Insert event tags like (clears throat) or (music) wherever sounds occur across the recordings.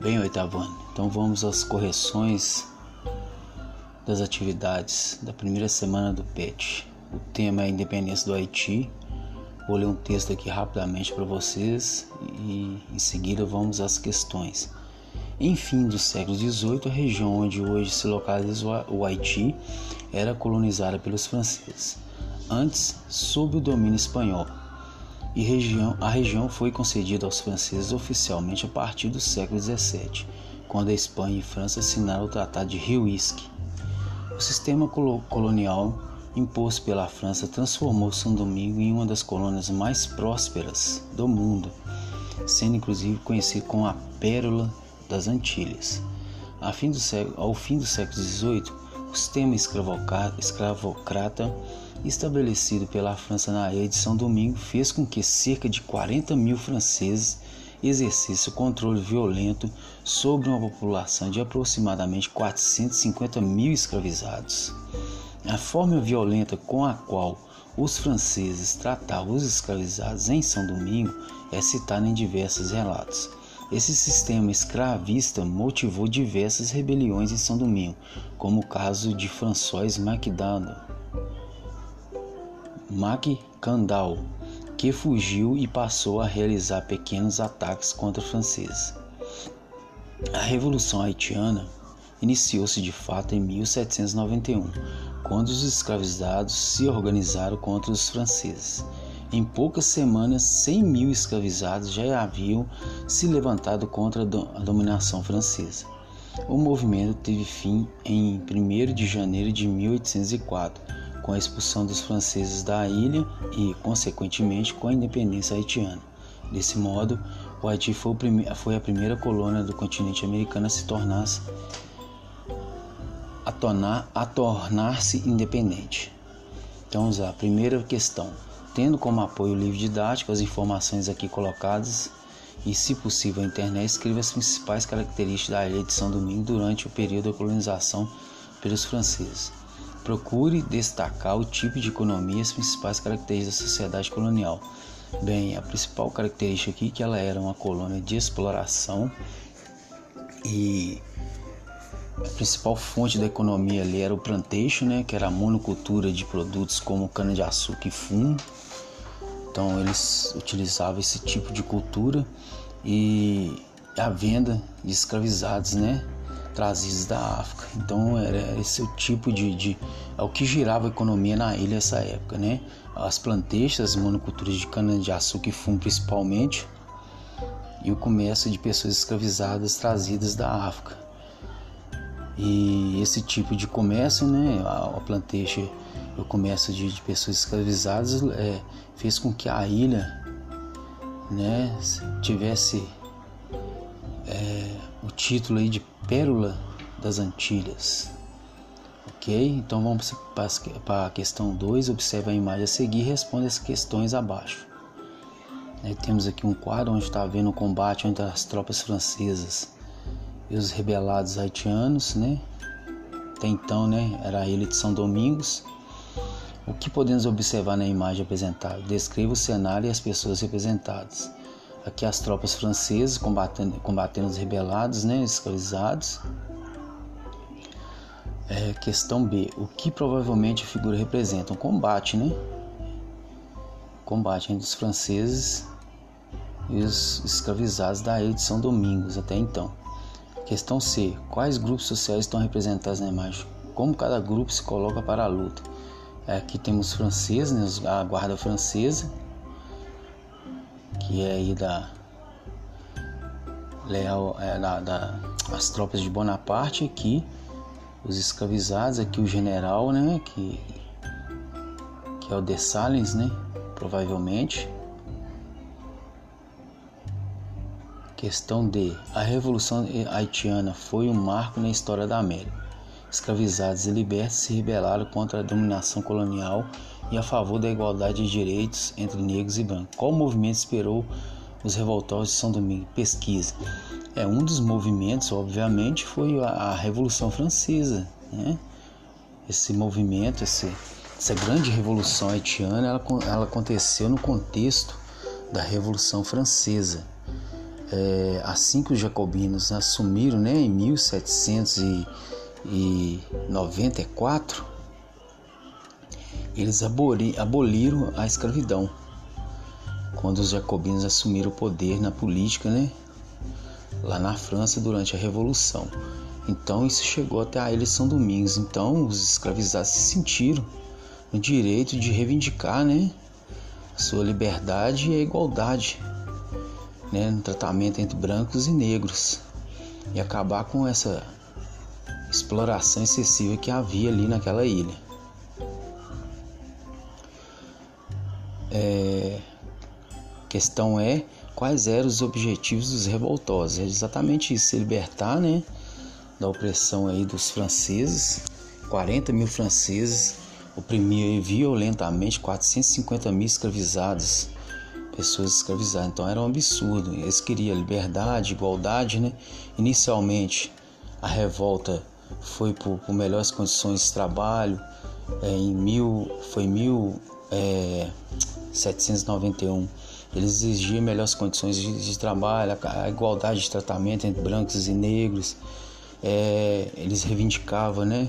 Bem, oitavano, então vamos às correções das atividades da primeira semana do PET. O tema é independência do Haiti. Vou ler um texto aqui rapidamente para vocês e em seguida vamos às questões. Em fim do século XVIII, a região onde hoje se localiza o Haiti era colonizada pelos franceses, antes sob o domínio espanhol e região, a região foi concedida aos franceses oficialmente a partir do século XVII, quando a Espanha e a França assinaram o Tratado de Riuisque. O sistema colonial imposto pela França transformou São Domingo em uma das colônias mais prósperas do mundo, sendo inclusive conhecido como a Pérola das Antilhas. ao fim do século XVIII, o sistema escravocrata estabelecido pela França na ilha de São Domingo fez com que cerca de 40 mil franceses exercessem o controle violento sobre uma população de aproximadamente 450 mil escravizados. A forma violenta com a qual os franceses tratavam os escravizados em São Domingo é citada em diversos relatos. Esse sistema escravista motivou diversas rebeliões em São Domingo, como o caso de François MacDonald, MacCandal, que fugiu e passou a realizar pequenos ataques contra franceses. A Revolução Haitiana iniciou-se de fato em 1791, quando os escravizados se organizaram contra os franceses. Em poucas semanas, 100 mil escravizados já haviam se levantado contra a dominação francesa. O movimento teve fim em 1 de janeiro de 1804 com a expulsão dos franceses da ilha e, consequentemente, com a independência haitiana. Desse modo, o Haiti foi, foi a primeira colônia do continente americano a se tornar a tornar a tornar-se independente. Então, lá. Primeira questão. Tendo como apoio o livro didático as informações aqui colocadas e, se possível, a internet, escreva as principais características da ilha de São Domingo durante o período da colonização pelos franceses. Procure destacar o tipo de economia e as principais características da sociedade colonial. Bem, a principal característica aqui é que ela era uma colônia de exploração e a principal fonte da economia ali era o plantation, né, que era a monocultura de produtos como cana-de-açúcar e fumo. Então eles utilizavam esse tipo de cultura e a venda de escravizados, né, trazidos da África. Então era esse o tipo de, de é o que girava a economia na ilha nessa época, né? As planteixas, as monoculturas de cana-de-açúcar e fumo principalmente, e o comércio de pessoas escravizadas trazidas da África. E esse tipo de comércio, né, a, a planteixa, o comércio de, de pessoas escravizadas, é, fez com que a ilha, né, tivesse é, o título aí de Pérola das Antilhas. Ok? Então vamos para a questão 2. Observe a imagem a seguir e responde as questões abaixo. Aí temos aqui um quadro onde está havendo um combate entre as tropas francesas e os rebelados haitianos, né? Até então, né, era a ilha de São Domingos. O que podemos observar na imagem apresentada? Descreva o cenário e as pessoas representadas. Aqui as tropas francesas combatendo, combatendo os rebelados, né, escravizados. É, questão B. O que provavelmente a figura representa? Um combate, né? Combate entre os franceses e os escravizados da ilha de São Domingos até então. Questão C. Quais grupos sociais estão representados na imagem? Como cada grupo se coloca para a luta? É, aqui temos os franceses, né, a guarda francesa, que é aí da leal é, da, da, as tropas de Bonaparte aqui os escravizados aqui o general né que que é o Dessalines né provavelmente. Questão D a revolução haitiana foi um marco na história da América. Escravizados e libertos se rebelaram contra a dominação colonial e a favor da igualdade de direitos entre negros e brancos. Qual movimento esperou os revoltosos de São Domingo? Pesquisa. É um dos movimentos, obviamente, foi a, a Revolução Francesa, né? Esse movimento, esse, essa grande revolução haitiana, ela, ela aconteceu no contexto da Revolução Francesa. é, assim que os jacobinos assumiram né, em 1794, eles aboliram a escravidão. Quando os jacobinos assumiram o poder na política, né, lá na França durante a Revolução. Então isso chegou até a eles São Domingos. Então os escravizados se sentiram no direito de reivindicar, né, sua liberdade e a igualdade né, no tratamento entre brancos e negros e acabar com essa exploração excessiva que havia ali naquela ilha. É, questão é quais eram os objetivos dos revoltosos. É exatamente isso, se libertar né, da opressão aí dos franceses, 40 mil franceses oprimiam violentamente 450 mil escravizados pessoas escravizadas. Então era um absurdo. Eles queriam liberdade, igualdade, né? Inicialmente a revolta foi por, por melhores condições de trabalho. É, em mil, foi 1791. É, eles exigiam melhores condições de, de trabalho, a, a, igualdade de tratamento entre brancos e negros. É, eles reivindicavam, né?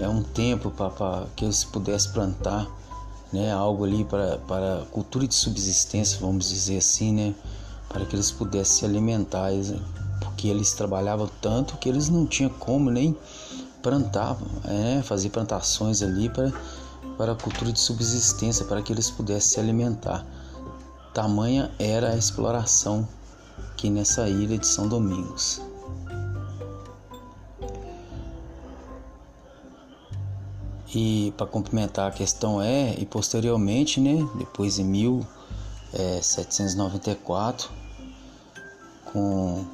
É um tempo para que eles pudessem plantar né, algo ali para, para cultura de subsistência, vamos dizer assim, né, para que eles pudessem se alimentar, porque eles trabalhavam tanto que eles não tinham como nem plantar, é, fazer plantações ali para, para a cultura de subsistência, para que eles pudessem se alimentar. Tamanha era a exploração aqui nessa ilha de São Domingos. E para complementar a questão é, e posteriormente, né, depois em 1794, é, com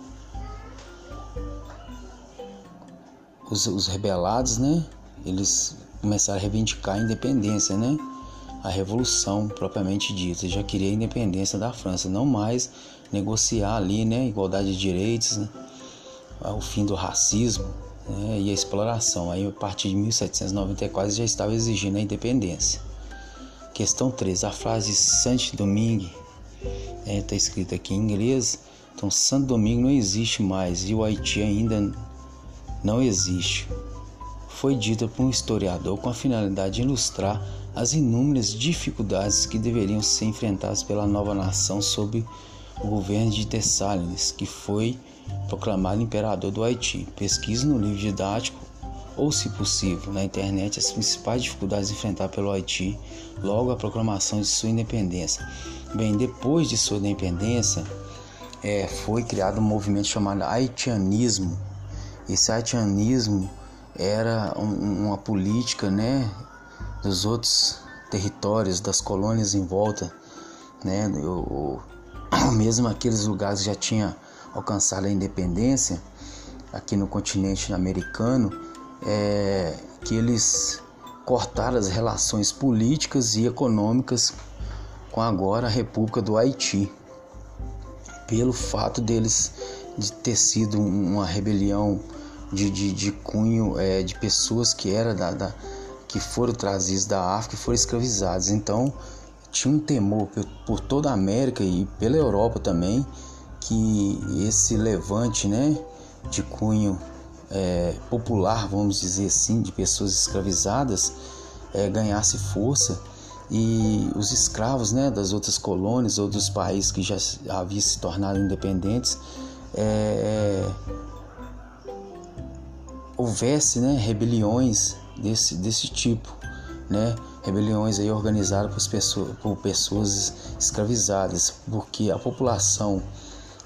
os, os rebelados, né, eles começaram a reivindicar a independência, né, a revolução propriamente dita, já queria a independência da França, não mais negociar ali, né, igualdade de direitos, né, o fim do racismo, né, e a exploração. Aí, a partir de 1794, já estava exigindo a independência. Questão 3. A frase Santo Domingue está é, escrita aqui em inglês. Então, Santo Domingo não existe mais e o Haiti ainda não existe. Foi dita por um historiador com a finalidade de ilustrar as inúmeras dificuldades que deveriam ser enfrentadas pela nova nação sob o governo de Dessalines, que foi proclamado imperador do Haiti. Pesquise no livro didático ou, se possível, na internet as principais dificuldades enfrentadas pelo Haiti logo a proclamação de sua independência. Bem, depois de sua independência, é, foi criado um movimento chamado haitianismo. Esse haitianismo era um, uma política né, dos outros territórios, das colônias em volta, né, o, (clears throat) mesmo aqueles lugares já tinha alcançar a independência aqui no continente americano, é que eles cortaram as relações políticas e econômicas com agora a República do Haiti, pelo fato deles de ter sido uma rebelião de, de, de cunho é, de pessoas que era da, da, que foram trazidas da África e foram escravizadas. Então tinha um temor por, por toda a América e pela Europa também que esse levante né, de cunho é, popular, vamos dizer assim, de pessoas escravizadas, é, ganhasse força e os escravos né, das outras colônias ou dos países que já haviam se tornado independentes é, houvesse né, rebeliões desse, desse tipo, né, rebeliões aí organizadas por pessoas, por pessoas escravizadas, porque a população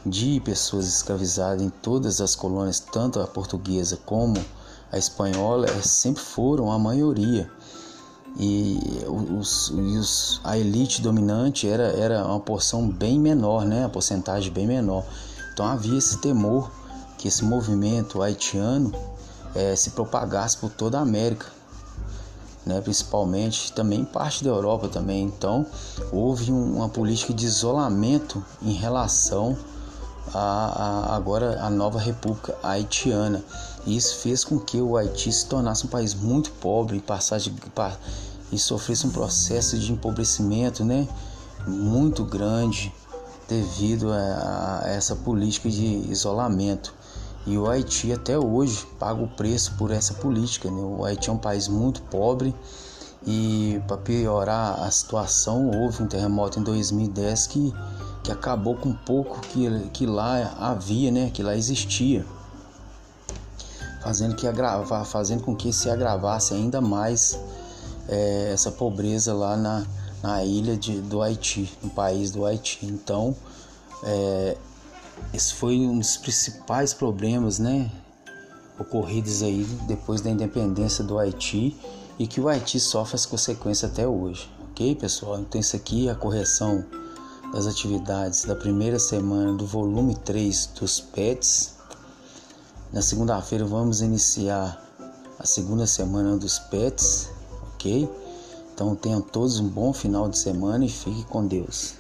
de pessoas escravizadas em todas as colônias, tanto a portuguesa como a espanhola, é, sempre foram a maioria. E, os, os, a elite dominante era, era uma porção bem menor, né? a porcentagem bem menor. Então havia esse temor que esse movimento haitiano é, se propagasse por toda a América, né? principalmente também parte da Europa também. Então houve uma política de isolamento em relação a, a, agora a nova República Haitiana. E isso fez com que o Haiti se tornasse um país muito pobre passagem, e sofresse um processo de empobrecimento né, muito grande. devido a, a essa política de isolamento. E o Haiti até hoje paga o preço por essa política. Né? O Haiti é um país muito pobre e para piorar a situação houve um terremoto em 2010 que, que acabou com pouco que, que lá havia, né? que lá existia, fazendo, que agrava, fazendo com que se agravasse ainda mais é, essa pobreza lá na, na ilha de, do Haiti, no país do Haiti. Então, é, esse foi um dos principais problemas, né, ocorridos aí depois da independência do Haiti e que o Haiti sofre as consequências até hoje, ok, pessoal? Então, isso aqui é a correção das atividades da primeira semana do volume 3 dos PETs. Na segunda-feira vamos iniciar a segunda semana dos PETs, ok? Então tenham todos um bom final de semana e fique com Deus.